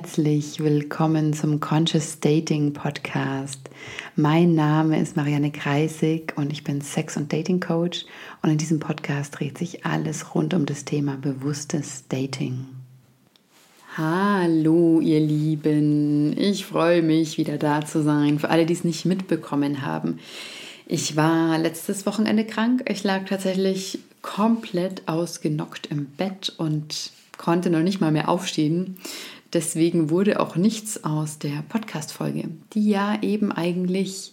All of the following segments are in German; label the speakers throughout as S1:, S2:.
S1: herzlich willkommen zum Conscious Dating Podcast. Mein Name ist Marianne Kreisig und ich bin Sex- und Dating Coach und in diesem Podcast dreht sich alles rund um das Thema bewusstes Dating. Hallo ihr Lieben, ich freue mich wieder da zu sein. Für alle, die es nicht mitbekommen haben. Ich war letztes Wochenende krank. Ich lag tatsächlich komplett ausgenockt im Bett und konnte noch nicht mal mehr aufstehen. Deswegen wurde auch nichts aus der Podcast-Folge, die ja eben eigentlich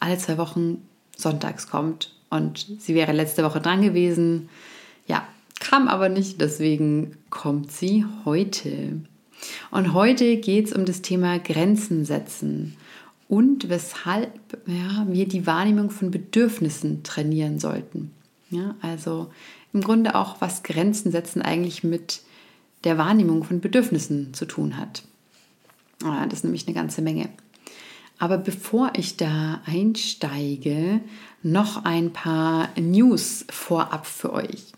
S1: alle zwei Wochen sonntags kommt. Und sie wäre letzte Woche dran gewesen. Ja, kam aber nicht, deswegen kommt sie heute. Und heute geht es um das Thema Grenzen setzen und weshalb ja, wir die Wahrnehmung von Bedürfnissen trainieren sollten. Ja, also im Grunde auch, was Grenzen setzen eigentlich mit der Wahrnehmung von Bedürfnissen zu tun hat. Ah, das ist nämlich eine ganze Menge. Aber bevor ich da einsteige, noch ein paar News vorab für euch.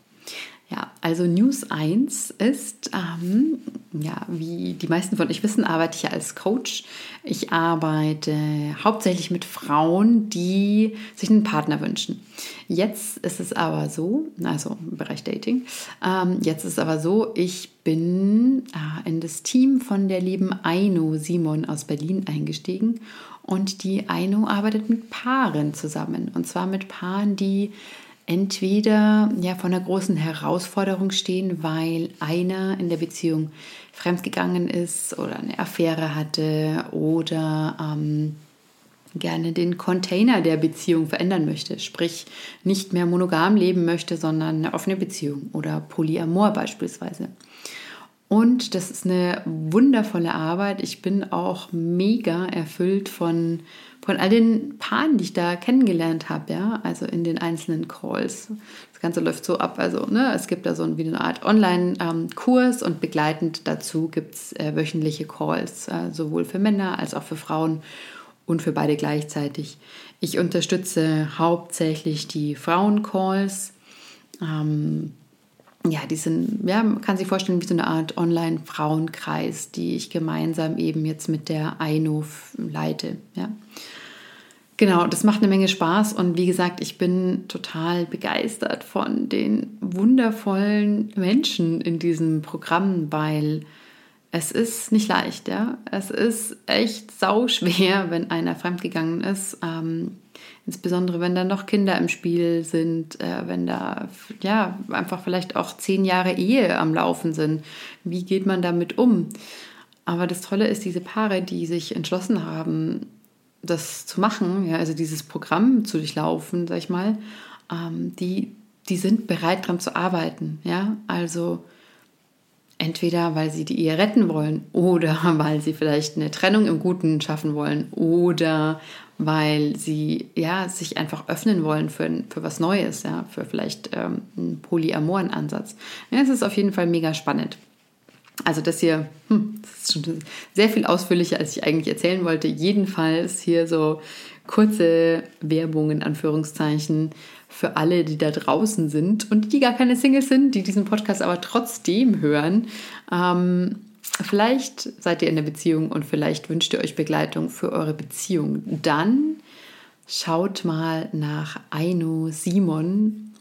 S1: Ja, also News 1 ist, ähm, ja, wie die meisten von euch wissen, arbeite ich ja als Coach. Ich arbeite hauptsächlich mit Frauen, die sich einen Partner wünschen. Jetzt ist es aber so, also im Bereich Dating, ähm, jetzt ist es aber so, ich bin äh, in das Team von der lieben Aino Simon aus Berlin eingestiegen und die Aino arbeitet mit Paaren zusammen und zwar mit Paaren, die entweder ja vor einer großen Herausforderung stehen, weil einer in der Beziehung fremdgegangen ist oder eine Affäre hatte oder ähm, gerne den Container der Beziehung verändern möchte, sprich nicht mehr monogam leben möchte, sondern eine offene Beziehung oder Polyamor beispielsweise. Und das ist eine wundervolle Arbeit. Ich bin auch mega erfüllt von, von all den Paaren, die ich da kennengelernt habe, ja, also in den einzelnen Calls. Das Ganze läuft so ab, also ne, es gibt da so wie eine Art Online-Kurs und begleitend dazu gibt es äh, wöchentliche Calls, äh, sowohl für Männer als auch für Frauen und für beide gleichzeitig. Ich unterstütze hauptsächlich die Frauen-Calls. Ähm, ja, die sind, ja, man kann sich vorstellen, wie so eine Art Online-Frauenkreis, die ich gemeinsam eben jetzt mit der Aino leite. Ja. Genau, das macht eine Menge Spaß und wie gesagt, ich bin total begeistert von den wundervollen Menschen in diesem Programm, weil es ist nicht leicht, ja. Es ist echt sauschwer, wenn einer fremdgegangen ist. Ähm, Insbesondere wenn da noch Kinder im Spiel sind, äh, wenn da ja einfach vielleicht auch zehn Jahre Ehe am Laufen sind. Wie geht man damit um? Aber das Tolle ist, diese Paare, die sich entschlossen haben, das zu machen, ja, also dieses Programm zu durchlaufen, sag ich mal, ähm, die, die sind bereit, daran zu arbeiten. Ja, also entweder weil sie die Ehe retten wollen oder weil sie vielleicht eine Trennung im Guten schaffen wollen oder weil sie ja sich einfach öffnen wollen für, für was Neues, ja, für vielleicht ähm, einen polyamoren Ansatz. Ja, es ist auf jeden Fall mega spannend. Also das hier, hm, das ist schon sehr viel ausführlicher, als ich eigentlich erzählen wollte. Jedenfalls hier so kurze Werbung in Anführungszeichen für alle, die da draußen sind und die gar keine Singles sind, die diesen Podcast aber trotzdem hören. Ähm, Vielleicht seid ihr in der Beziehung und vielleicht wünscht ihr euch Begleitung für eure Beziehung. Dann schaut mal nach Aino Simon.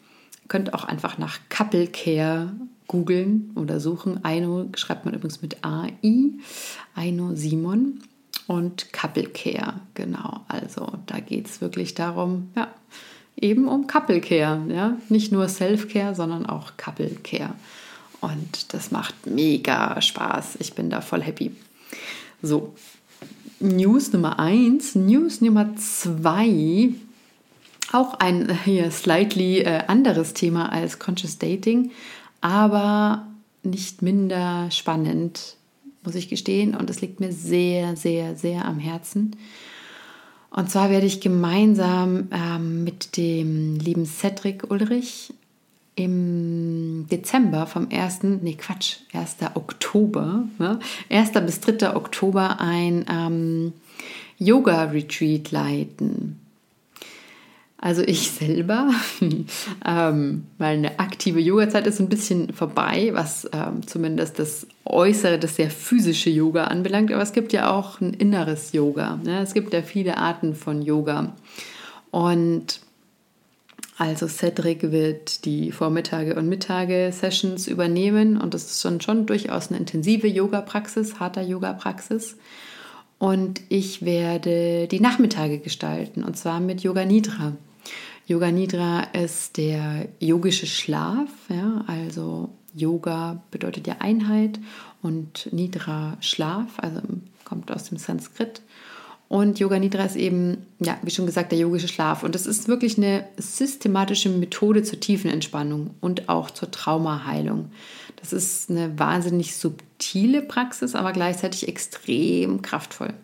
S1: Könnt auch einfach nach Couple Care googeln oder suchen. Aino schreibt man übrigens mit AI. Aino Simon und Couple Care. Genau, also da geht es wirklich darum, ja, eben um Couple Care. Ja? Nicht nur Self-Care, sondern auch Couple Care. Und das macht mega Spaß. Ich bin da voll happy. So, News Nummer 1. News Nummer 2. Auch ein hier slightly äh, anderes Thema als Conscious Dating, aber nicht minder spannend, muss ich gestehen. Und es liegt mir sehr, sehr, sehr am Herzen. Und zwar werde ich gemeinsam ähm, mit dem lieben Cedric Ulrich im Dezember vom 1., nee Quatsch, 1. Oktober, ne? 1. bis 3. Oktober ein ähm, Yoga-Retreat leiten. Also ich selber, ähm, meine aktive Yoga-Zeit ist ein bisschen vorbei, was ähm, zumindest das Äußere, das sehr physische Yoga anbelangt. Aber es gibt ja auch ein inneres Yoga. Ne? Es gibt ja viele Arten von Yoga. Und also Cedric wird die Vormittage und Mittage Sessions übernehmen und das ist schon, schon durchaus eine intensive Yoga-Praxis, harter Yoga-Praxis. Und ich werde die Nachmittage gestalten und zwar mit Yoga Nidra. Yoga Nidra ist der yogische Schlaf, ja, also Yoga bedeutet ja Einheit und Nidra Schlaf, also kommt aus dem Sanskrit. Und Yoga Nidra ist eben, ja, wie schon gesagt, der yogische Schlaf. Und das ist wirklich eine systematische Methode zur tiefen Entspannung und auch zur Traumaheilung. Das ist eine wahnsinnig subtile Praxis, aber gleichzeitig extrem kraftvoll.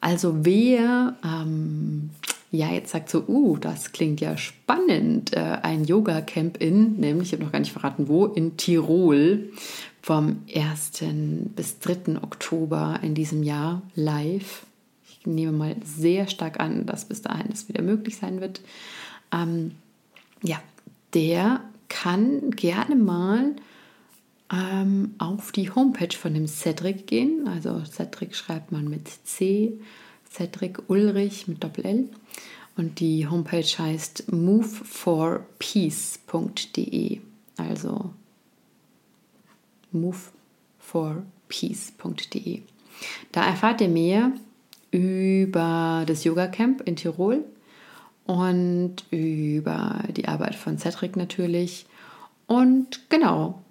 S1: Also wer ähm, ja, jetzt sagt so, uh, das klingt ja spannend. Äh, ein Yoga-Camp in, nämlich, ich habe noch gar nicht verraten, wo, in Tirol vom 1. bis 3. Oktober in diesem Jahr live. Nehme mal sehr stark an, dass bis dahin das wieder möglich sein wird. Ähm, ja, der kann gerne mal ähm, auf die Homepage von dem Cedric gehen. Also Cedric schreibt man mit C Cedric Ulrich mit Doppel-L. Und die Homepage heißt moveforpeace.de. Also moveforpeace.de. Da erfahrt ihr mehr über das Yoga Camp in Tirol und über die Arbeit von Cedric natürlich und genau,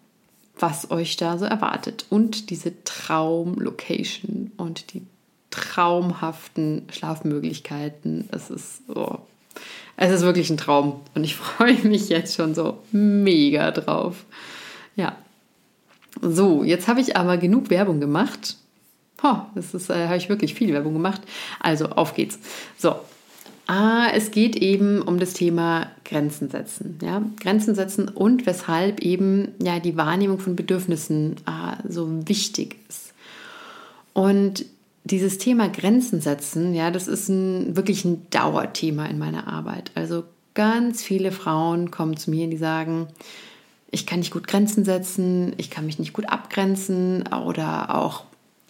S1: was euch da so erwartet und diese Traumlocation und die traumhaften Schlafmöglichkeiten. Es ist so, es ist wirklich ein Traum und ich freue mich jetzt schon so mega drauf. Ja. So, jetzt habe ich aber genug Werbung gemacht. Oh, das ist, äh, habe ich wirklich viel Werbung gemacht. Also, auf geht's. So, Ah, es geht eben um das Thema Grenzen setzen. Ja? Grenzen setzen und weshalb eben ja, die Wahrnehmung von Bedürfnissen ah, so wichtig ist. Und dieses Thema Grenzen setzen, ja, das ist ein, wirklich ein Dauerthema in meiner Arbeit. Also ganz viele Frauen kommen zu mir, die sagen, ich kann nicht gut Grenzen setzen, ich kann mich nicht gut abgrenzen oder auch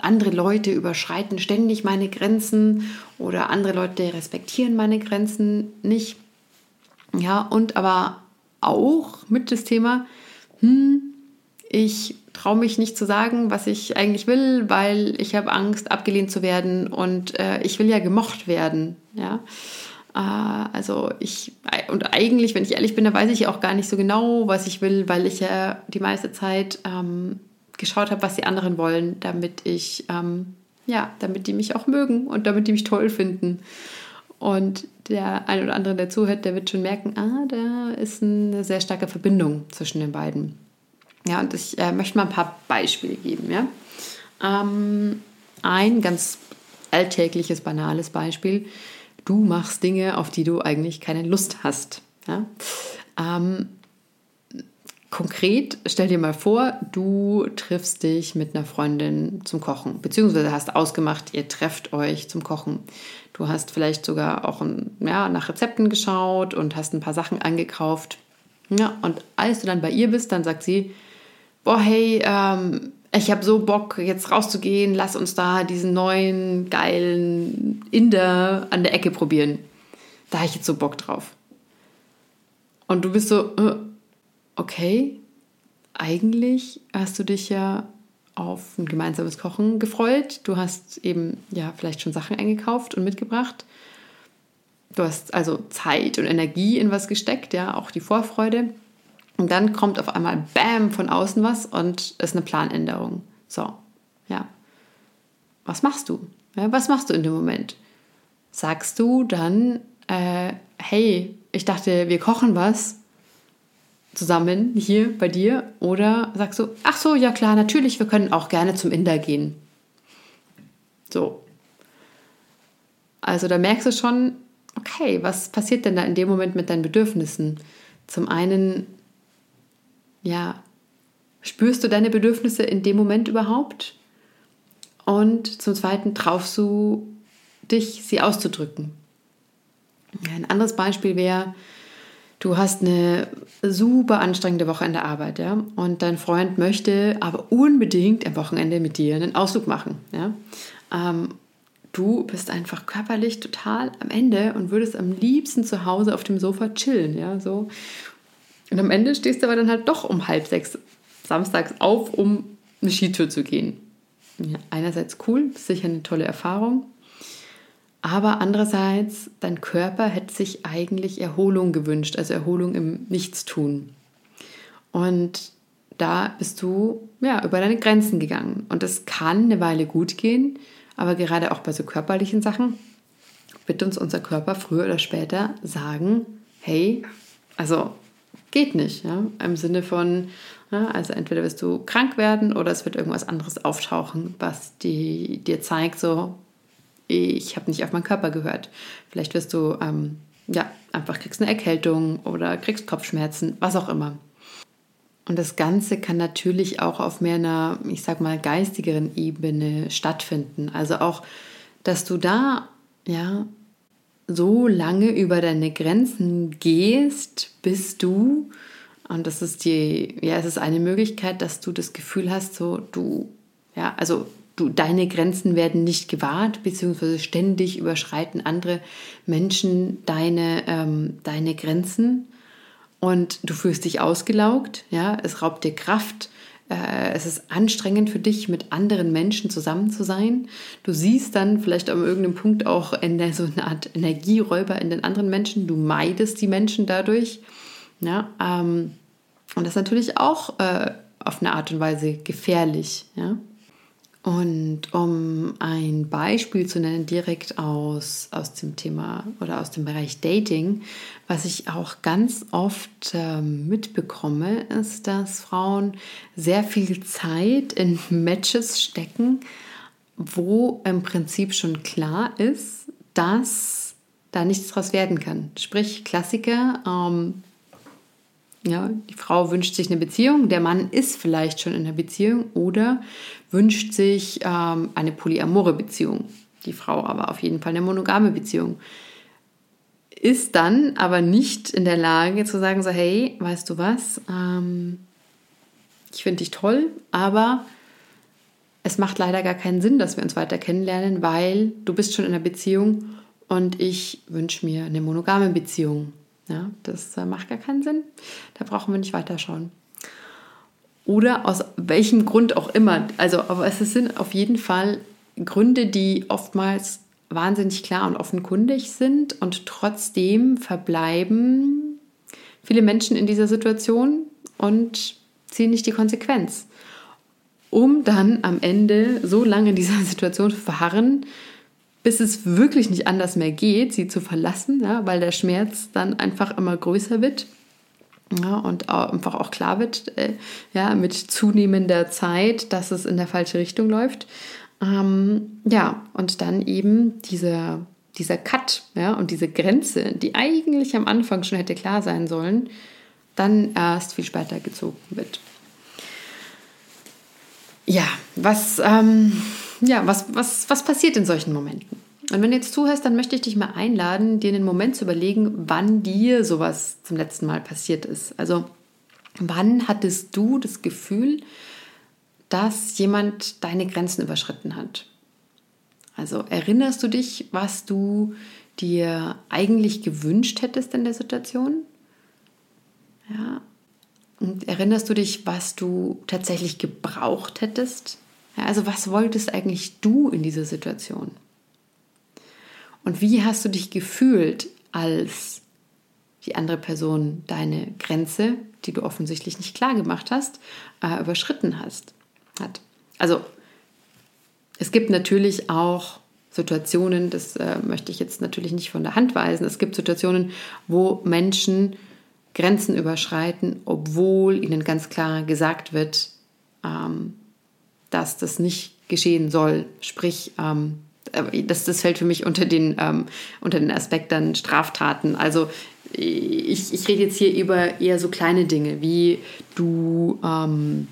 S1: andere Leute überschreiten ständig meine Grenzen oder andere Leute respektieren meine Grenzen nicht. Ja, und aber auch mit das Thema, hm, ich traue mich nicht zu sagen, was ich eigentlich will, weil ich habe Angst, abgelehnt zu werden und äh, ich will ja gemocht werden. Ja. Äh, also ich, und eigentlich, wenn ich ehrlich bin, da weiß ich auch gar nicht so genau, was ich will, weil ich ja die meiste Zeit ähm, geschaut habe, was die anderen wollen, damit ich, ähm, ja, damit die mich auch mögen und damit die mich toll finden. Und der ein oder andere, der zuhört, der wird schon merken, ah, da ist eine sehr starke Verbindung zwischen den beiden. Ja, und ich äh, möchte mal ein paar Beispiele geben. Ja? Ähm, ein ganz alltägliches, banales Beispiel. Du machst Dinge, auf die du eigentlich keine Lust hast. Ja? Ähm, konkret, stell dir mal vor, du triffst dich mit einer Freundin zum Kochen, beziehungsweise hast ausgemacht, ihr trefft euch zum Kochen. Du hast vielleicht sogar auch ein, ja, nach Rezepten geschaut und hast ein paar Sachen angekauft. Ja, und als du dann bei ihr bist, dann sagt sie, boah, hey, ähm, ich habe so Bock, jetzt rauszugehen, lass uns da diesen neuen, geilen Inder an der Ecke probieren. Da habe ich jetzt so Bock drauf. Und du bist so, äh, okay, eigentlich hast du dich ja auf ein gemeinsames Kochen gefreut. Du hast eben ja vielleicht schon Sachen eingekauft und mitgebracht. Du hast also Zeit und Energie in was gesteckt, ja, auch die Vorfreude. Und dann kommt auf einmal Bam von außen was und ist eine Planänderung. So, ja. Was machst du? Ja, was machst du in dem Moment? Sagst du dann, äh, hey, ich dachte, wir kochen was zusammen hier bei dir? Oder sagst du, ach so, ja klar, natürlich, wir können auch gerne zum Inder gehen. So. Also da merkst du schon, okay, was passiert denn da in dem Moment mit deinen Bedürfnissen? Zum einen ja, spürst du deine Bedürfnisse in dem Moment überhaupt? Und zum Zweiten traust du dich, sie auszudrücken. Ein anderes Beispiel wäre, du hast eine super anstrengende Woche in der Arbeit, ja, und dein Freund möchte aber unbedingt am Wochenende mit dir einen Ausflug machen, ja. Ähm, du bist einfach körperlich total am Ende und würdest am liebsten zu Hause auf dem Sofa chillen, ja, so. Und am Ende stehst du aber dann halt doch um halb sechs samstags auf, um eine Skitour zu gehen. Ja, einerseits cool, sicher eine tolle Erfahrung, aber andererseits, dein Körper hätte sich eigentlich Erholung gewünscht, also Erholung im Nichtstun. Und da bist du ja über deine Grenzen gegangen. Und das kann eine Weile gut gehen, aber gerade auch bei so körperlichen Sachen wird uns unser Körper früher oder später sagen, hey, also geht nicht, ja, im Sinne von, ja, also entweder wirst du krank werden oder es wird irgendwas anderes auftauchen, was die, dir zeigt, so, ich habe nicht auf meinen Körper gehört. Vielleicht wirst du ähm, ja, einfach kriegst eine Erkältung oder kriegst Kopfschmerzen, was auch immer. Und das Ganze kann natürlich auch auf mehr einer, ich sag mal, geistigeren Ebene stattfinden. Also auch, dass du da, ja, so lange über deine Grenzen gehst, bis du, und das ist die, ja, es ist eine Möglichkeit, dass du das Gefühl hast, so, du, ja, also du, deine Grenzen werden nicht gewahrt, beziehungsweise ständig überschreiten andere Menschen deine, ähm, deine Grenzen. Und du fühlst dich ausgelaugt, ja, es raubt dir Kraft, äh, es ist anstrengend für dich, mit anderen Menschen zusammen zu sein. Du siehst dann vielleicht an irgendeinem Punkt auch in der, so eine Art Energieräuber in den anderen Menschen, du meidest die Menschen dadurch, ja, ähm, und das ist natürlich auch äh, auf eine Art und Weise gefährlich, ja. Und um ein Beispiel zu nennen, direkt aus, aus dem Thema oder aus dem Bereich Dating, was ich auch ganz oft äh, mitbekomme, ist, dass Frauen sehr viel Zeit in Matches stecken, wo im Prinzip schon klar ist, dass da nichts draus werden kann. Sprich, Klassiker, ähm, ja, die Frau wünscht sich eine Beziehung, der Mann ist vielleicht schon in einer Beziehung oder wünscht sich ähm, eine polyamore Beziehung. Die Frau aber auf jeden Fall eine monogame Beziehung. Ist dann aber nicht in der Lage zu sagen, so hey, weißt du was, ähm, ich finde dich toll, aber es macht leider gar keinen Sinn, dass wir uns weiter kennenlernen, weil du bist schon in einer Beziehung und ich wünsche mir eine monogame Beziehung. Ja, das äh, macht gar keinen Sinn. Da brauchen wir nicht weiterschauen. Oder aus welchem Grund auch immer. Also, aber es sind auf jeden Fall Gründe, die oftmals wahnsinnig klar und offenkundig sind und trotzdem verbleiben viele Menschen in dieser Situation und ziehen nicht die Konsequenz, um dann am Ende so lange in dieser Situation zu verharren, bis es wirklich nicht anders mehr geht, sie zu verlassen, ja, weil der Schmerz dann einfach immer größer wird. Ja, und auch, einfach auch klar wird, äh, ja, mit zunehmender Zeit, dass es in der falsche Richtung läuft. Ähm, ja, und dann eben dieser, dieser Cut ja, und diese Grenze, die eigentlich am Anfang schon hätte klar sein sollen, dann erst viel später gezogen wird. Ja, was, ähm, ja, was, was, was passiert in solchen Momenten? Und wenn du jetzt zuhörst, dann möchte ich dich mal einladen, dir einen Moment zu überlegen, wann dir sowas zum letzten Mal passiert ist. Also wann hattest du das Gefühl, dass jemand deine Grenzen überschritten hat? Also erinnerst du dich, was du dir eigentlich gewünscht hättest in der Situation? Ja. Und erinnerst du dich, was du tatsächlich gebraucht hättest? Ja, also was wolltest eigentlich du in dieser Situation? Und wie hast du dich gefühlt, als die andere Person deine Grenze, die du offensichtlich nicht klar gemacht hast, äh, überschritten hast, hat? Also es gibt natürlich auch Situationen, das äh, möchte ich jetzt natürlich nicht von der Hand weisen, es gibt Situationen, wo Menschen Grenzen überschreiten, obwohl ihnen ganz klar gesagt wird, ähm, dass das nicht geschehen soll. Sprich, ähm, das, das fällt für mich unter den, ähm, unter den Aspekt dann Straftaten. Also ich, ich rede jetzt hier über eher so kleine Dinge, wie du ähm,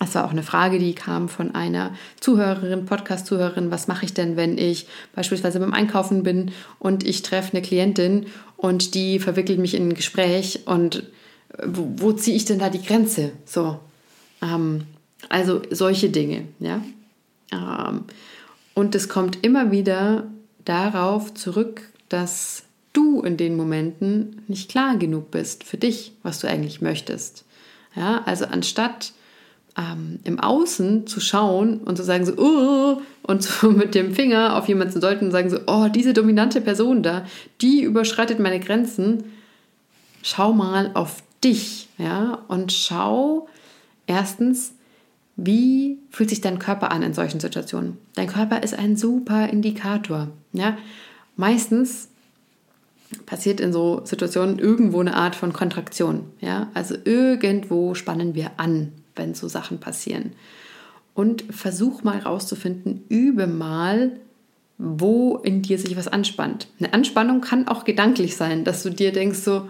S1: Das war auch eine Frage, die kam von einer Zuhörerin, Podcast-Zuhörerin. Was mache ich denn, wenn ich beispielsweise beim Einkaufen bin und ich treffe eine Klientin und die verwickelt mich in ein Gespräch und wo, wo ziehe ich denn da die Grenze? So, ähm, also solche Dinge, ja. Ähm, und es kommt immer wieder darauf zurück, dass du in den Momenten nicht klar genug bist für dich, was du eigentlich möchtest. Ja, also anstatt ähm, im Außen zu schauen und zu sagen so, oh, und so mit dem Finger auf jemanden zu deuten und sagen so, oh, diese dominante Person da, die überschreitet meine Grenzen. Schau mal auf dich, ja, und schau erstens, wie fühlt sich dein Körper an in solchen Situationen? Dein Körper ist ein super Indikator, ja. Meistens passiert in so Situationen irgendwo eine Art von Kontraktion, ja. Also irgendwo spannen wir an wenn so Sachen passieren. Und versuch mal rauszufinden, übe mal, wo in dir sich was anspannt. Eine Anspannung kann auch gedanklich sein, dass du dir denkst so,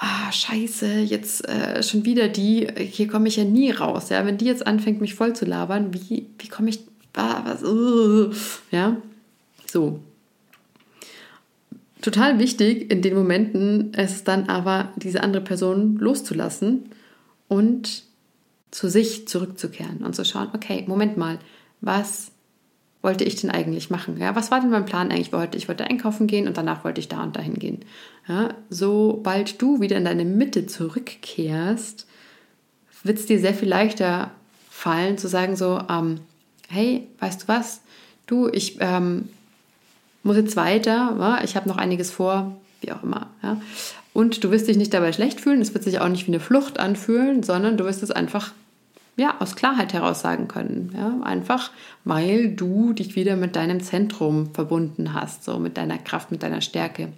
S1: ah, scheiße, jetzt äh, schon wieder die, hier komme ich ja nie raus. Ja? Wenn die jetzt anfängt, mich voll zu labern, wie, wie komme ich, ah, was, uh, ja, so. Total wichtig in den Momenten ist dann aber, diese andere Person loszulassen und zu sich zurückzukehren und zu schauen, okay, Moment mal, was wollte ich denn eigentlich machen? Ja, was war denn mein Plan eigentlich heute? Ich wollte einkaufen gehen und danach wollte ich da und dahin gehen. Ja, sobald du wieder in deine Mitte zurückkehrst, wird es dir sehr viel leichter fallen zu sagen so, ähm, hey, weißt du was? Du, ich ähm, muss jetzt weiter, ja? ich habe noch einiges vor, wie auch immer. Ja? Und du wirst dich nicht dabei schlecht fühlen, es wird sich auch nicht wie eine Flucht anfühlen, sondern du wirst es einfach ja, aus Klarheit heraus sagen können. Ja? Einfach, weil du dich wieder mit deinem Zentrum verbunden hast, so mit deiner Kraft, mit deiner Stärke.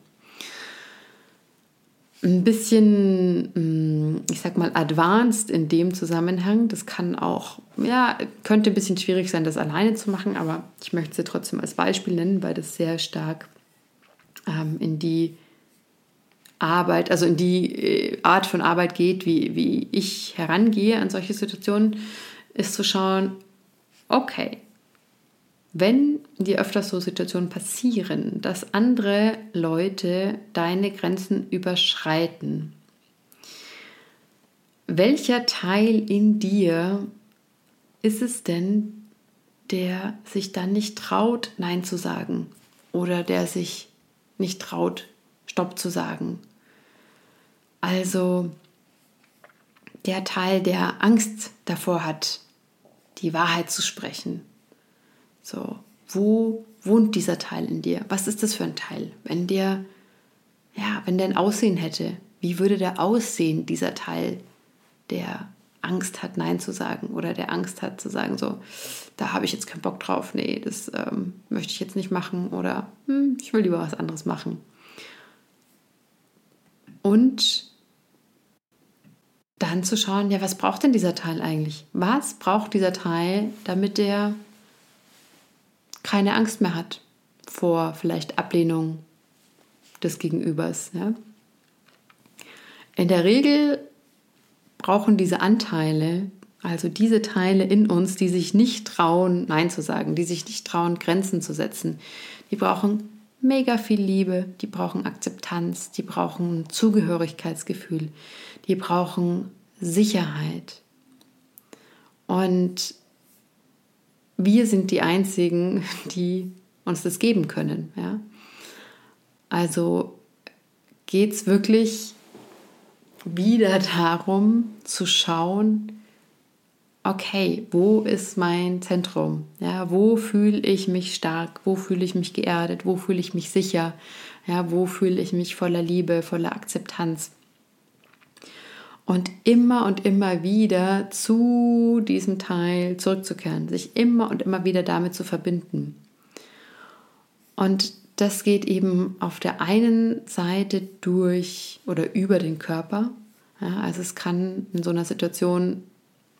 S1: Ein bisschen, mm, ich sag mal, advanced in dem Zusammenhang. Das kann auch, ja, könnte ein bisschen schwierig sein, das alleine zu machen, aber ich möchte sie trotzdem als Beispiel nennen, weil das sehr stark ähm, in die Arbeit, also in die äh, Art von Arbeit geht, wie, wie ich herangehe an solche Situationen, ist zu schauen, okay, wenn dir öfters so Situationen passieren, dass andere Leute deine Grenzen überschreiten, welcher Teil in dir ist es denn, der sich dann nicht traut, Nein zu sagen oder der sich nicht traut, Stopp zu sagen also der Teil, der Angst davor hat, die Wahrheit zu sprechen. So, wo wohnt dieser Teil in dir? Was ist das für ein Teil? Wenn der, ja, wenn der ein Aussehen hätte, wie würde der aussehen, dieser Teil, der Angst hat, Nein zu sagen oder der Angst hat zu sagen, so, da habe ich jetzt keinen Bock drauf, nee, das ähm, möchte ich jetzt nicht machen oder hm, ich will lieber was anderes machen. Und dann zu schauen, ja, was braucht denn dieser Teil eigentlich? Was braucht dieser Teil, damit der keine Angst mehr hat vor vielleicht Ablehnung des Gegenübers? Ja? In der Regel brauchen diese Anteile, also diese Teile in uns, die sich nicht trauen, Nein zu sagen, die sich nicht trauen, Grenzen zu setzen, die brauchen mega viel Liebe, die brauchen Akzeptanz, die brauchen Zugehörigkeitsgefühl, die brauchen Sicherheit. Und wir sind die Einzigen, die uns das geben können. Ja? Also geht es wirklich wieder darum zu schauen, okay, wo ist mein Zentrum? Ja, wo fühle ich mich stark? Wo fühle ich mich geerdet? Wo fühle ich mich sicher? Ja, wo fühle ich mich voller Liebe, voller Akzeptanz? Und immer und immer wieder zu diesem Teil zurückzukehren, sich immer und immer wieder damit zu verbinden. Und das geht eben auf der einen Seite durch oder über den Körper. Ja, also es kann in so einer Situation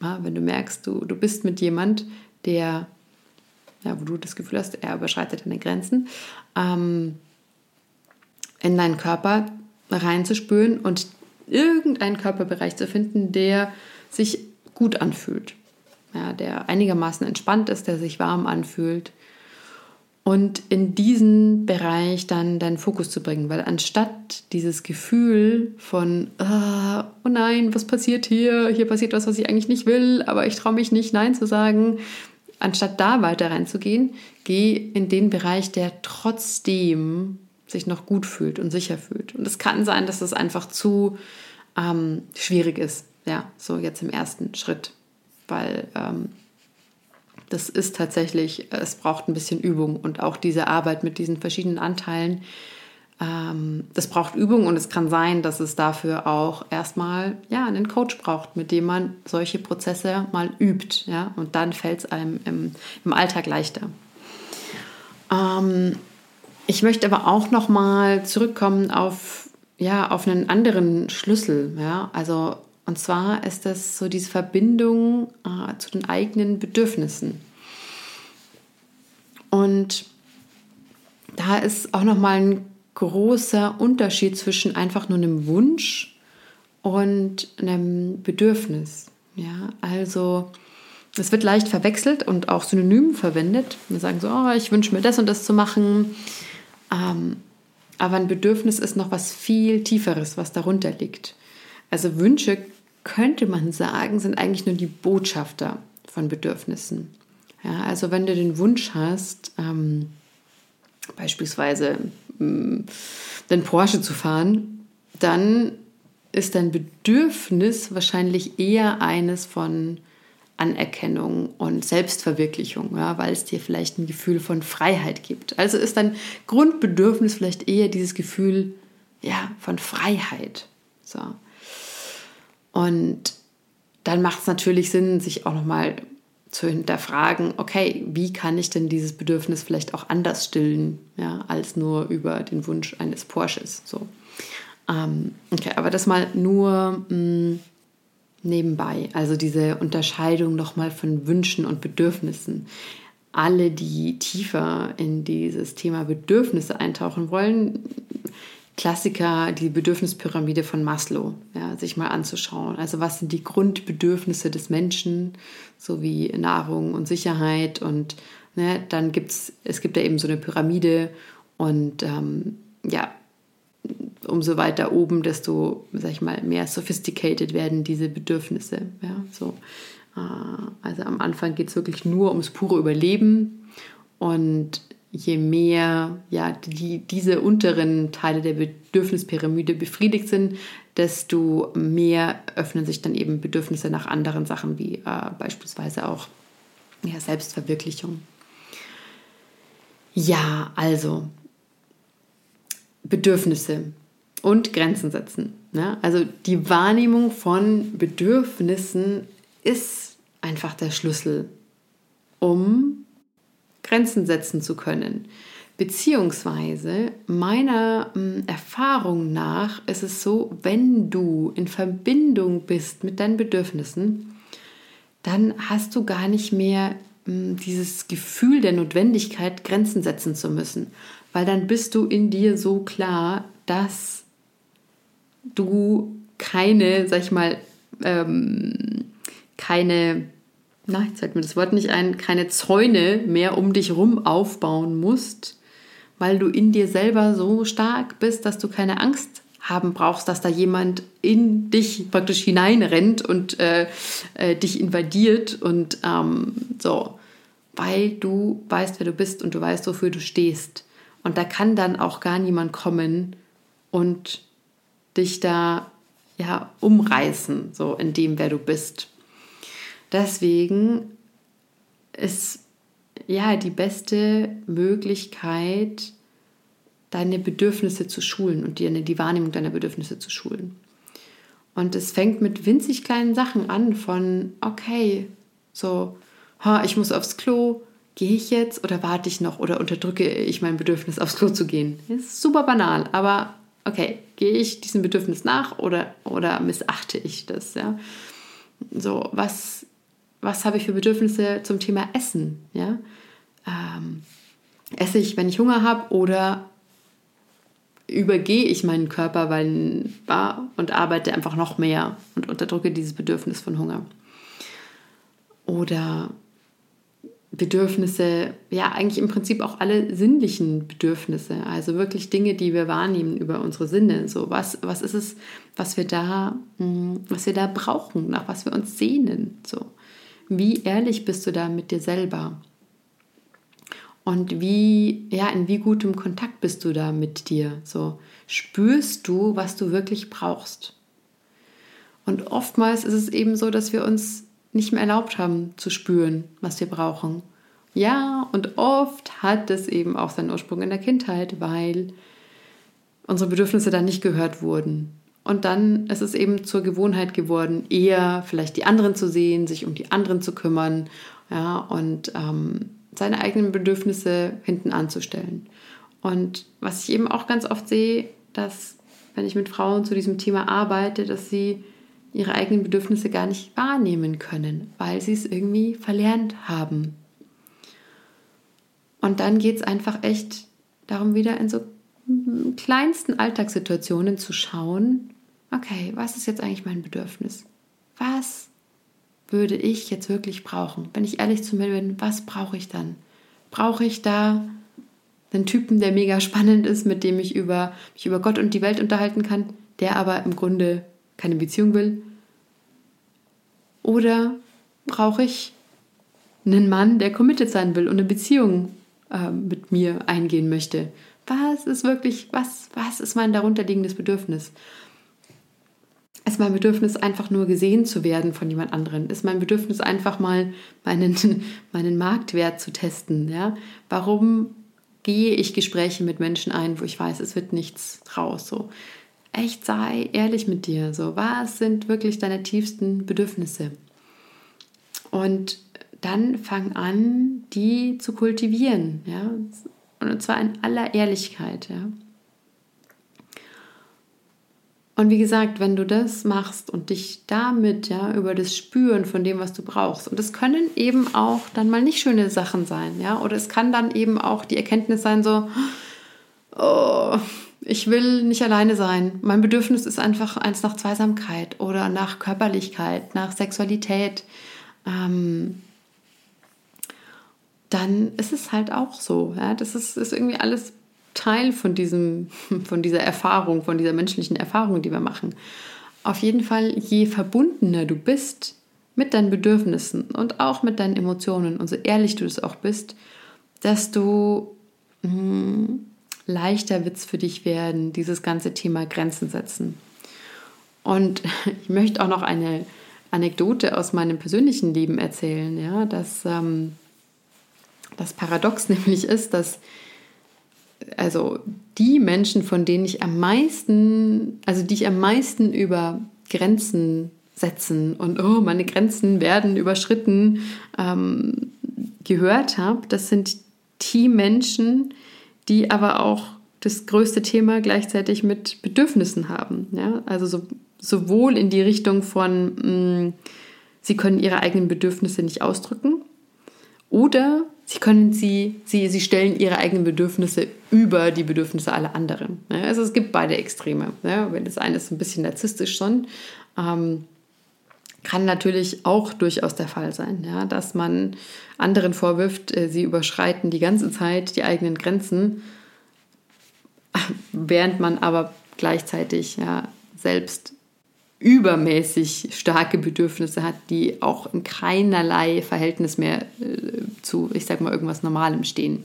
S1: ja, wenn du merkst, du, du bist mit jemand, der, ja, wo du das Gefühl hast, er überschreitet deine Grenzen, ähm, in deinen Körper reinzuspüren und irgendeinen Körperbereich zu finden, der sich gut anfühlt. ja, der einigermaßen entspannt ist, der sich warm anfühlt. Und in diesen Bereich dann deinen Fokus zu bringen, weil anstatt dieses Gefühl von, ah, oh nein, was passiert hier? Hier passiert was, was ich eigentlich nicht will, aber ich traue mich nicht, Nein zu sagen. Anstatt da weiter reinzugehen, geh in den Bereich, der trotzdem sich noch gut fühlt und sicher fühlt. Und es kann sein, dass es einfach zu ähm, schwierig ist, ja, so jetzt im ersten Schritt, weil ähm, das ist tatsächlich, es braucht ein bisschen Übung und auch diese Arbeit mit diesen verschiedenen Anteilen. Ähm, das braucht Übung und es kann sein, dass es dafür auch erstmal ja, einen Coach braucht, mit dem man solche Prozesse mal übt. Ja? Und dann fällt es einem im, im Alltag leichter. Ähm, ich möchte aber auch noch mal zurückkommen auf, ja, auf einen anderen Schlüssel. Ja? Also und zwar ist das so diese Verbindung äh, zu den eigenen Bedürfnissen. Und da ist auch nochmal ein großer Unterschied zwischen einfach nur einem Wunsch und einem Bedürfnis. Ja, also es wird leicht verwechselt und auch synonym verwendet. Wir sagen so, oh, ich wünsche mir das und das zu machen. Ähm, aber ein Bedürfnis ist noch was viel Tieferes, was darunter liegt. Also Wünsche, könnte man sagen, sind eigentlich nur die Botschafter von Bedürfnissen. Ja, also wenn du den Wunsch hast, ähm, beispielsweise ähm, den Porsche zu fahren, dann ist dein Bedürfnis wahrscheinlich eher eines von Anerkennung und Selbstverwirklichung, ja, weil es dir vielleicht ein Gefühl von Freiheit gibt. Also ist dein Grundbedürfnis vielleicht eher dieses Gefühl ja, von Freiheit. So. Und dann macht es natürlich Sinn, sich auch nochmal zu hinterfragen, okay, wie kann ich denn dieses Bedürfnis vielleicht auch anders stillen, ja, als nur über den Wunsch eines Porsches. So. Ähm, okay, aber das mal nur mh, mm, nebenbei. Also diese Unterscheidung nochmal von Wünschen und Bedürfnissen. Alle, die tiefer in dieses Thema Bedürfnisse eintauchen wollen, Klassiker, die Bedürfnispyramide von Maslow, ja, sich mal anzuschauen. Also was sind die Grundbedürfnisse des Menschen, sowie Nahrung und Sicherheit und ne, dann gibt es, es gibt ja eben so eine Pyramide und ähm, ja, umso weiter oben, desto, sag ich mal, mehr sophisticated werden diese Bedürfnisse. Ja, so. Äh, also am Anfang geht es wirklich nur ums pure Überleben und je mehr ja, die, diese unteren Teile der Bedürfnispyramide befriedigt sind, desto mehr öffnen sich dann eben Bedürfnisse nach anderen Sachen, wie äh, beispielsweise auch ja, Selbstverwirklichung. Ja, also Bedürfnisse und Grenzen setzen. Ne? Also die Wahrnehmung von Bedürfnissen ist einfach der Schlüssel, um Grenzen setzen zu können. Beziehungsweise meiner hm, Erfahrung nach ist es so, wenn du in Verbindung bist mit deinen Bedürfnissen, dann hast du gar nicht mehr hm, dieses Gefühl der Notwendigkeit, Grenzen setzen zu müssen, weil dann bist du in dir so klar, dass du keine, sag ich mal, ähm, keine na, jetzt fällt mir das Wort nicht ein, keine Zäune mehr um dich rum aufbauen musst, weil du in dir selber so stark bist, dass du keine Angst haben brauchst, dass da jemand in dich praktisch hineinrennt und äh, äh, dich invadiert und ähm, so, weil du weißt, wer du bist und du weißt, wofür du stehst. Und da kann dann auch gar niemand kommen und dich da ja umreißen, so in dem, wer du bist. Deswegen ist ja die beste Möglichkeit, deine Bedürfnisse zu schulen und dir die Wahrnehmung deiner Bedürfnisse zu schulen. Und es fängt mit winzig kleinen Sachen an, von okay, so, ha, ich muss aufs Klo, gehe ich jetzt oder warte ich noch oder unterdrücke ich mein Bedürfnis, aufs Klo zu gehen? Ist super banal, aber okay, gehe ich diesem Bedürfnis nach oder, oder missachte ich das? Ja? So, was was habe ich für Bedürfnisse zum Thema Essen? Ja? Ähm, esse ich, wenn ich Hunger habe oder übergehe ich meinen Körper weil, und arbeite einfach noch mehr und unterdrücke dieses Bedürfnis von Hunger? oder Bedürfnisse, ja eigentlich im Prinzip auch alle sinnlichen Bedürfnisse, also wirklich Dinge, die wir wahrnehmen über unsere Sinne. So was, was ist es, was wir da, hm, was wir da brauchen, nach was wir uns sehnen. So wie ehrlich bist du da mit dir selber? Und wie, ja, in wie gutem Kontakt bist du da mit dir? So spürst du, was du wirklich brauchst? Und oftmals ist es eben so, dass wir uns nicht mehr erlaubt haben zu spüren, was wir brauchen. Ja, und oft hat es eben auch seinen Ursprung in der Kindheit, weil unsere Bedürfnisse dann nicht gehört wurden. Und dann ist es eben zur Gewohnheit geworden, eher vielleicht die anderen zu sehen, sich um die anderen zu kümmern ja, und ähm, seine eigenen Bedürfnisse hinten anzustellen. Und was ich eben auch ganz oft sehe, dass wenn ich mit Frauen zu diesem Thema arbeite, dass sie ihre eigenen Bedürfnisse gar nicht wahrnehmen können, weil sie es irgendwie verlernt haben. Und dann geht es einfach echt darum, wieder in so kleinsten Alltagssituationen zu schauen, okay, was ist jetzt eigentlich mein Bedürfnis? Was würde ich jetzt wirklich brauchen? Wenn ich ehrlich zu mir bin, was brauche ich dann? Brauche ich da einen Typen, der mega spannend ist, mit dem ich über, mich über Gott und die Welt unterhalten kann, der aber im Grunde keine Beziehung will? Oder brauche ich einen Mann, der committed sein will und eine Beziehung äh, mit mir eingehen möchte? Was ist wirklich, was, was ist mein darunterliegendes Bedürfnis? Ist mein Bedürfnis einfach nur gesehen zu werden von jemand anderem? Ist mein Bedürfnis einfach mal meinen, meinen Marktwert zu testen? Ja? Warum gehe ich Gespräche mit Menschen ein, wo ich weiß, es wird nichts raus? So echt sei ehrlich mit dir. So, was sind wirklich deine tiefsten Bedürfnisse? Und dann fang an, die zu kultivieren, ja, und zwar in aller Ehrlichkeit, ja. Und wie gesagt, wenn du das machst und dich damit ja über das Spüren von dem, was du brauchst, und es können eben auch dann mal nicht schöne Sachen sein, ja, oder es kann dann eben auch die Erkenntnis sein, so, oh, ich will nicht alleine sein. Mein Bedürfnis ist einfach eins nach Zweisamkeit oder nach Körperlichkeit, nach Sexualität. Ähm, dann ist es halt auch so. Ja? Das ist, ist irgendwie alles Teil von, diesem, von dieser Erfahrung, von dieser menschlichen Erfahrung, die wir machen. Auf jeden Fall, je verbundener du bist mit deinen Bedürfnissen und auch mit deinen Emotionen und so ehrlich du es auch bist, desto mh, hm, leichter wird es für dich werden, dieses ganze Thema Grenzen setzen. Und ich möchte auch noch eine Anekdote aus meinem persönlichen Leben erzählen, ja, dass ähm, das Paradox nämlich ist, dass also die Menschen, von denen ich am meisten, also die ich am meisten über Grenzen setzen und oh, meine Grenzen werden überschritten, ähm, gehört habe, das sind die Menschen, die aber auch das größte Thema gleichzeitig mit Bedürfnissen haben. Ja? Also so, sowohl in die Richtung von, mh, mm, sie können ihre eigenen Bedürfnisse nicht ausdrücken oder sie können sie, sie, sie stellen ihre eigenen Bedürfnisse über die Bedürfnisse aller anderen. Ja? Also es gibt beide Extreme. Ja? Wenn das eine ist ein bisschen narzisstisch schon, ähm, kann natürlich auch durchaus der Fall sein, ja, dass man anderen vorwirft, äh, sie überschreiten die ganze Zeit die eigenen Grenzen, während man aber gleichzeitig ja, selbst übermäßig starke Bedürfnisse hat, die auch in keinerlei Verhältnis mehr äh, zu, ich sag mal, irgendwas Normalem stehen.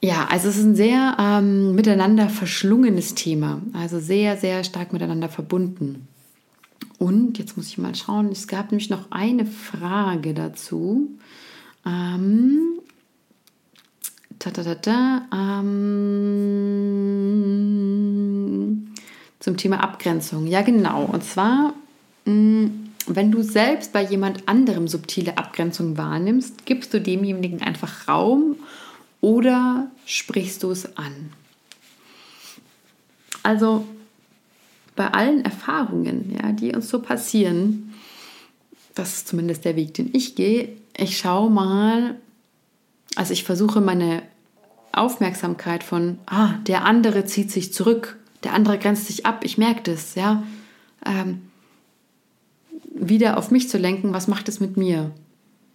S1: Ja, also es ist ein sehr ähm, miteinander verschlungenes Thema, also sehr, sehr stark miteinander verbunden. Und jetzt muss ich mal schauen, es gab nämlich noch eine Frage dazu. Ähm, ta, ta, ta, ta, ähm, zum Thema Abgrenzung. Ja, genau. Und zwar, mm, wenn du selbst bei jemand anderem subtile Abgrenzung wahrnimmst, gibst du demjenigen einfach Raum oder sprichst du es an? Also bei allen Erfahrungen, ja, die uns so passieren, das ist zumindest der Weg, den ich gehe, ich schaue mal, also ich versuche meine Aufmerksamkeit von, ah, der andere zieht sich zurück, der andere grenzt sich ab, ich merke das, ja. Ähm, wieder auf mich zu lenken, was macht es mit mir?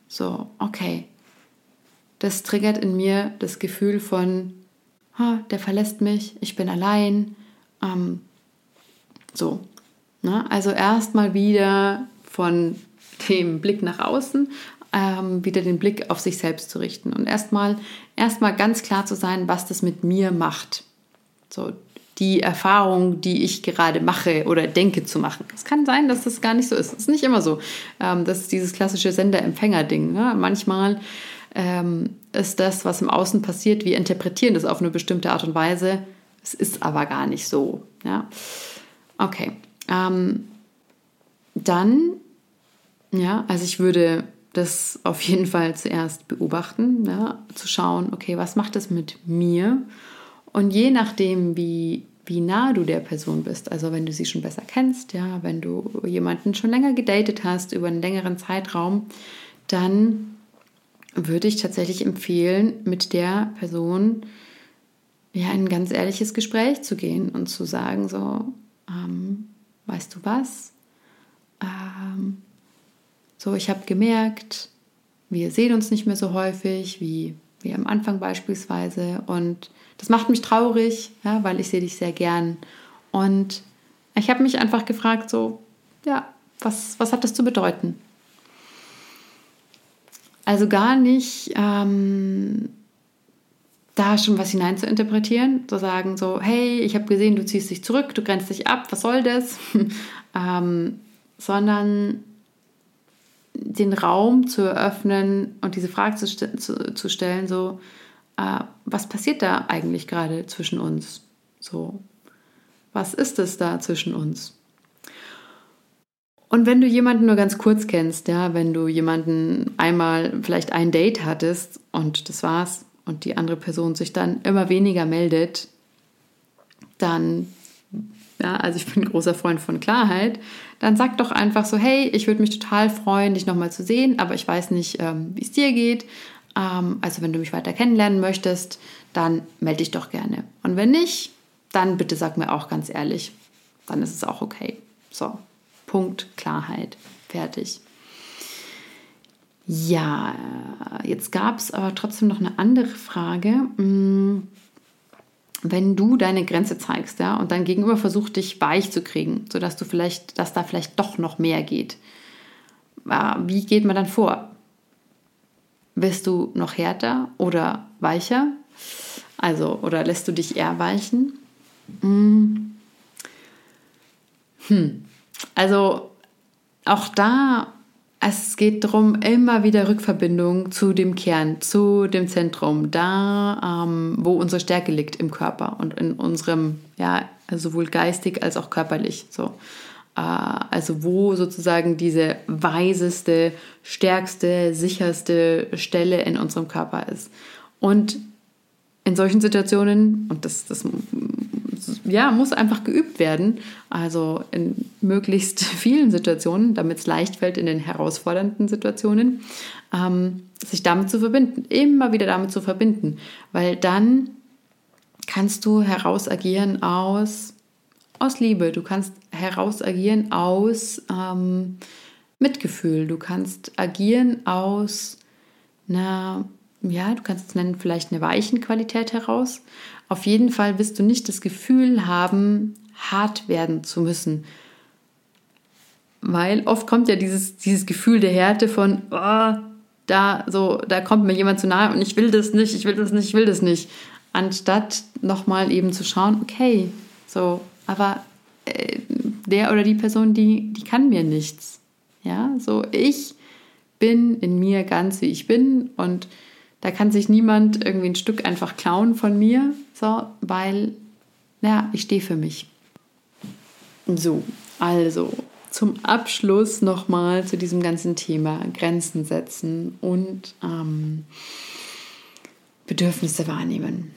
S1: So, okay. Das triggert in mir das Gefühl von, ha, der verlässt mich, ich bin allein. Ähm, so. Ne? Also erstmal wieder von dem Blick nach außen ähm, wieder den Blick auf sich selbst zu richten und erstmal erstmal ganz klar zu sein, was das mit mir macht. So die Erfahrung, die ich gerade mache oder denke zu machen. Es kann sein, dass das gar nicht so ist. Es ist nicht immer so. Ähm, das ist dieses klassische Sender-Empfänger-Ding. Ne? Manchmal ähm, ist das, was im Außen passiert, wir interpretieren das auf eine bestimmte Art und Weise. Es ist aber gar nicht so. Ja? Okay. Ähm, dann, ja, also ich würde das auf jeden Fall zuerst beobachten, ja, zu schauen, okay, was macht das mit mir? Und je nachdem, wie, wie nah du der Person bist, also wenn du sie schon besser kennst, ja, wenn du jemanden schon länger gedatet hast über einen längeren Zeitraum, dann würde ich tatsächlich empfehlen, mit der Person ja in ein ganz ehrliches Gespräch zu gehen und zu sagen so, ähm, weißt du was? Ähm, so, ich habe gemerkt, wir sehen uns nicht mehr so häufig wie, wie am Anfang beispielsweise. Und das macht mich traurig, ja, weil ich sehe dich sehr gern. Und ich habe mich einfach gefragt, so, ja, was, was hat das zu bedeuten? Also gar nicht ähm, da schon was hinein zu interpretieren, zu sagen so, hey, ich habe gesehen, du ziehst dich zurück, du grenzt dich ab, was soll das? ähm, sondern den Raum zu eröffnen und diese Frage zu, zu, zu stellen, so, äh, was passiert da eigentlich gerade zwischen uns? So, was ist es da zwischen uns? Und wenn du jemanden nur ganz kurz kennst, ja, wenn du jemanden einmal vielleicht ein Date hattest und das war's und die andere Person sich dann immer weniger meldet, dann ja, also ich bin ein großer Freund von Klarheit, dann sag doch einfach so, hey, ich würde mich total freuen, dich nochmal zu sehen, aber ich weiß nicht, ähm, wie es dir geht. Ähm, also wenn du mich weiter kennenlernen möchtest, dann melde dich doch gerne. Und wenn nicht, dann bitte sag mir auch ganz ehrlich, dann ist es auch okay. So, Punkt, Klarheit, fertig. Ja, jetzt gab es aber trotzdem noch eine andere Frage. Hm, wenn du deine Grenze zeigst, ja, und dein Gegenüber versucht, dich weich zu kriegen, sodass du vielleicht, dass da vielleicht doch noch mehr geht. Wie geht man dann vor? Wirst du noch härter oder weicher? Also, oder lässt du dich eher weichen? Hm. hm. Also, auch da es geht darum, immer wieder Rückverbindung zu dem Kern, zu dem Zentrum, da, ähm, wo unsere Stärke liegt im Körper und in unserem, ja, sowohl geistig als auch körperlich. So. Äh, also wo sozusagen diese weiseste, stärkste, sicherste Stelle in unserem Körper ist. Und in solchen Situationen, und das, das ja, muss einfach geübt werden, also in möglichst vielen Situationen, damit es leicht fällt in den herausfordernden Situationen, ähm, sich damit zu verbinden, immer wieder damit zu verbinden, weil dann kannst du heraus agieren aus, aus Liebe, du kannst heraus agieren aus ähm, Mitgefühl, du kannst agieren aus einer ja, du kannst es nennen, vielleicht eine Weichenqualität heraus. Auf jeden Fall wirst du nicht das Gefühl haben, hart werden zu müssen. Weil oft kommt ja dieses, dieses Gefühl der Härte von, oh, da, so, da kommt mir jemand zu nahe und ich will das nicht, ich will das nicht, ich will das nicht. Anstatt nochmal eben zu schauen, okay, so, aber äh, der oder die Person, die, die kann mir nichts. Ja, so ich bin in mir ganz wie ich bin und da kann sich niemand irgendwie ein Stück einfach klauen von mir, so, weil, ja, ich stehe für mich. So, also zum Abschluss nochmal zu diesem ganzen Thema Grenzen setzen und ähm, Bedürfnisse wahrnehmen.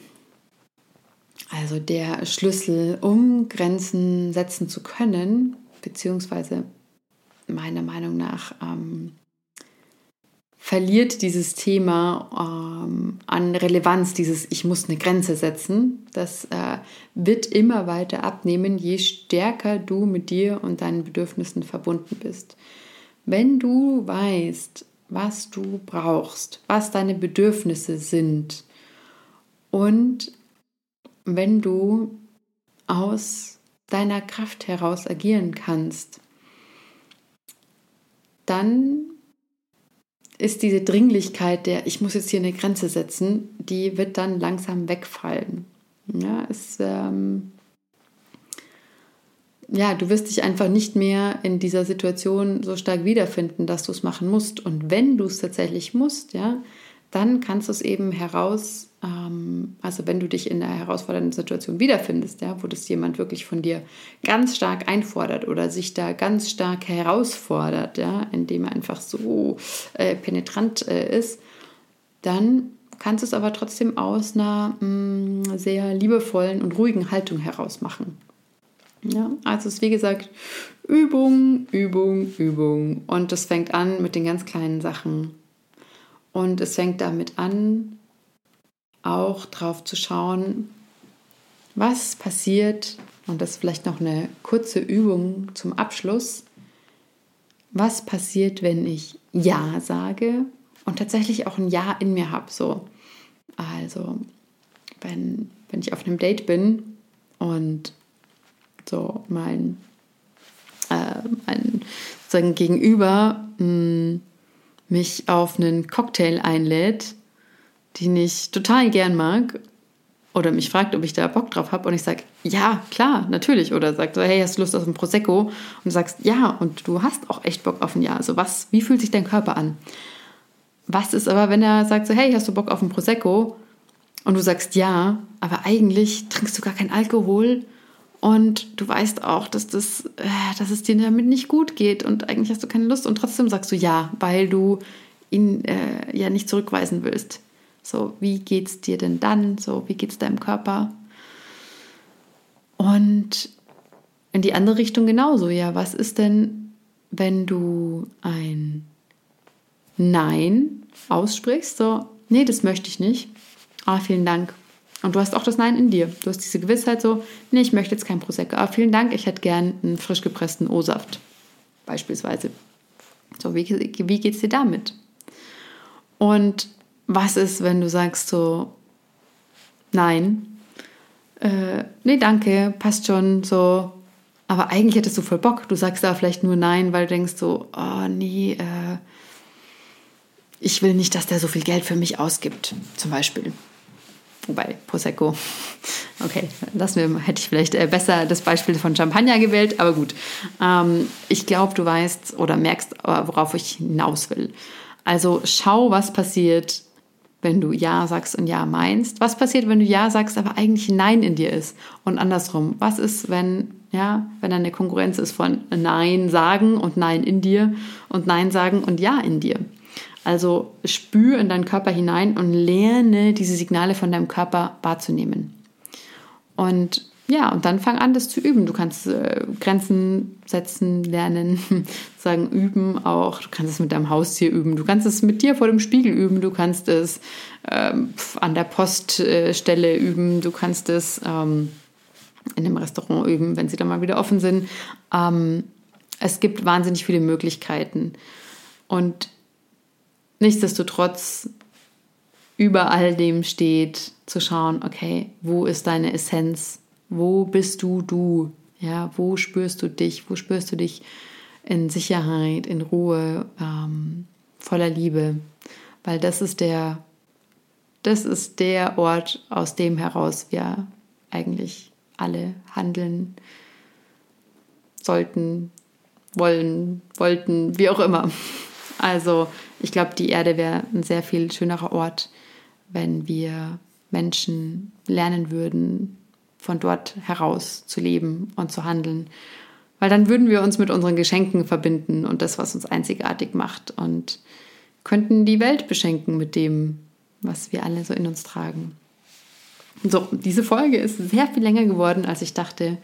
S1: Also der Schlüssel, um Grenzen setzen zu können, beziehungsweise meiner Meinung nach ähm, verliert dieses Thema ähm, an Relevanz, dieses Ich muss eine Grenze setzen. Das äh, wird immer weiter abnehmen, je stärker du mit dir und deinen Bedürfnissen verbunden bist. Wenn du weißt, was du brauchst, was deine Bedürfnisse sind und wenn du aus deiner Kraft heraus agieren kannst, dann ist diese Dringlichkeit der, ich muss jetzt hier eine Grenze setzen, die wird dann langsam wegfallen. Ja, es, ähm, ja, du wirst dich einfach nicht mehr in dieser Situation so stark wiederfinden, dass du es machen musst. Und wenn du es tatsächlich musst, ja, dann kannst du es eben heraus, ähm, also wenn du dich in einer herausfordernden Situation wiederfindest, ja, wo das jemand wirklich von dir ganz stark einfordert oder sich da ganz stark herausfordert, ja, indem er einfach so äh, penetrant äh, ist, dann kannst du es aber trotzdem aus einer mh, mm, sehr liebevollen und ruhigen Haltung heraus machen. Ja, also es ist wie gesagt Übung, Übung, Übung. Und das fängt an mit den ganz kleinen Sachen. Und es fängt damit an, auch drauf zu schauen, was passiert, und das ist vielleicht noch eine kurze Übung zum Abschluss, was passiert, wenn ich Ja sage und tatsächlich auch ein Ja in mir habe. So. Also, wenn, wenn ich auf einem Date bin und so mein, äh, mein sozusagen Gegenüber mh, hm, mich auf einen Cocktail einlädt, den ich total gern mag, oder mich fragt, ob ich da Bock drauf habe und ich sage, ja, klar, natürlich. Oder sagt so, hey, hast du Lust auf ein Prosecco? Und du sagst, ja, und du hast auch echt Bock auf ein Ja. Also was, wie fühlt sich dein Körper an? Was ist aber, wenn er sagt so, hey, hast du Bock auf ein Prosecco? Und du sagst ja, aber eigentlich trinkst du gar keinen Alkohol und du weißt auch, dass, das, äh, dass es dir damit nicht gut geht und eigentlich hast du keine Lust und trotzdem sagst du ja, weil du ihn äh, ja nicht zurückweisen willst. So, wie geht's dir denn dann? So, wie geht's deinem Körper? Und in die andere Richtung genauso. Ja, was ist denn, wenn du ein Nein aussprichst? So, nee, das möchte ich nicht. Ah, vielen Dank. Und du hast auch das Nein in dir. Du hast diese Gewissheit so, nee, ich möchte jetzt kein Prosecco. Aber vielen Dank, ich hätte gern einen frisch gepressten O-Saft. Beispielsweise. So, wie, wie es dir damit? Und was ist, wenn du sagst so, nein, äh, nee, danke, passt schon, so, aber eigentlich hättest du voll Bock. Du sagst da vielleicht nur nein, weil du denkst so, oh nee, äh, ich will nicht, dass der so viel Geld für mich ausgibt, zum Beispiel. Wobei, Prosecco, okay, das hätte ich vielleicht äh, besser das Beispiel von Champagner gewählt, aber gut. Ähm, ich glaube, du weißt oder merkst, äh, worauf ich hinaus will. Also schau, was passiert, wenn du Ja sagst und Ja meinst. Was passiert, wenn du Ja sagst, aber eigentlich Nein in dir ist? Und andersrum, was ist, wenn, ja, wenn eine Konkurrenz ist von Nein sagen und Nein in dir und Nein sagen und Ja in dir? Also spür in deinen Körper hinein und lerne diese Signale von deinem Körper wahrzunehmen. Und ja, und dann fang an, das zu üben. Du kannst äh, Grenzen setzen, lernen, sagen, üben auch. Du kannst es mit deinem Haustier üben. Du kannst es mit dir vor dem Spiegel üben. Du kannst es ähm, an der Poststelle üben. Du kannst es ähm, in einem Restaurant üben, wenn sie dann mal wieder offen sind. Ähm, es gibt wahnsinnig viele Möglichkeiten. Und Nichtsdestotrotz über all dem steht zu schauen, okay, wo ist deine Essenz? Wo bist du du? Ja, wo spürst du dich? Wo spürst du dich in Sicherheit, in Ruhe, ähm, voller Liebe? Weil das ist der, das ist der Ort, aus dem heraus wir eigentlich alle handeln sollten, wollen, wollten, wie auch immer. Also ich glaube, die Erde wäre ein sehr viel schönerer Ort, wenn wir Menschen lernen würden, von dort heraus zu leben und zu handeln. Weil dann würden wir uns mit unseren Geschenken verbinden und das, was uns einzigartig macht und könnten die Welt beschenken mit dem, was wir alle so in uns tragen. So, diese Folge ist sehr viel länger geworden, als ich dachte.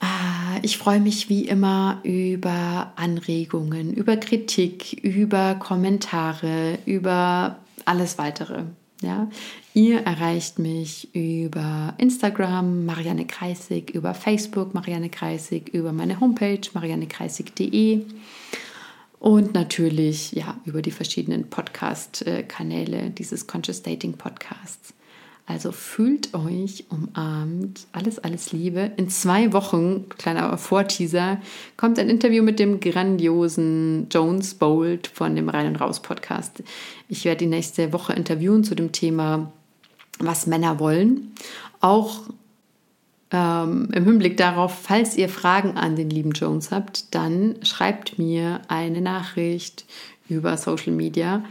S1: Ah, ich freue mich wie immer über Anregungen, über Kritik, über Kommentare, über alles weitere. Ja, ihr erreicht mich über Instagram Marianne Kreisig, über Facebook Marianne Kreisig, über meine Homepage mariannekreisig.de Und natürlich, ja, über die verschiedenen Podcast-Kanäle dieses Conscious Dating Podcasts. Also fühlt euch umarmt. Alles, alles Liebe. In zwei Wochen, kleiner Vorteaser, kommt ein Interview mit dem grandiosen Jones Bolt von dem Rein und Raus Podcast. Ich werde die nächste Woche interviewen zu dem Thema, was Männer wollen. Auch ähm, im Hinblick darauf, falls ihr Fragen an den lieben Jones habt, dann schreibt mir eine Nachricht über Social Media,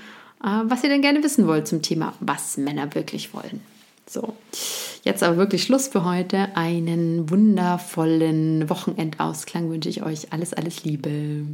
S1: äh, was ihr denn gerne wissen wollt zum Thema, was Männer wirklich wollen. So, jetzt aber wirklich Schluss für heute. Einen wundervollen Wochenendausklang wünsche ich euch. Alles, alles Liebe.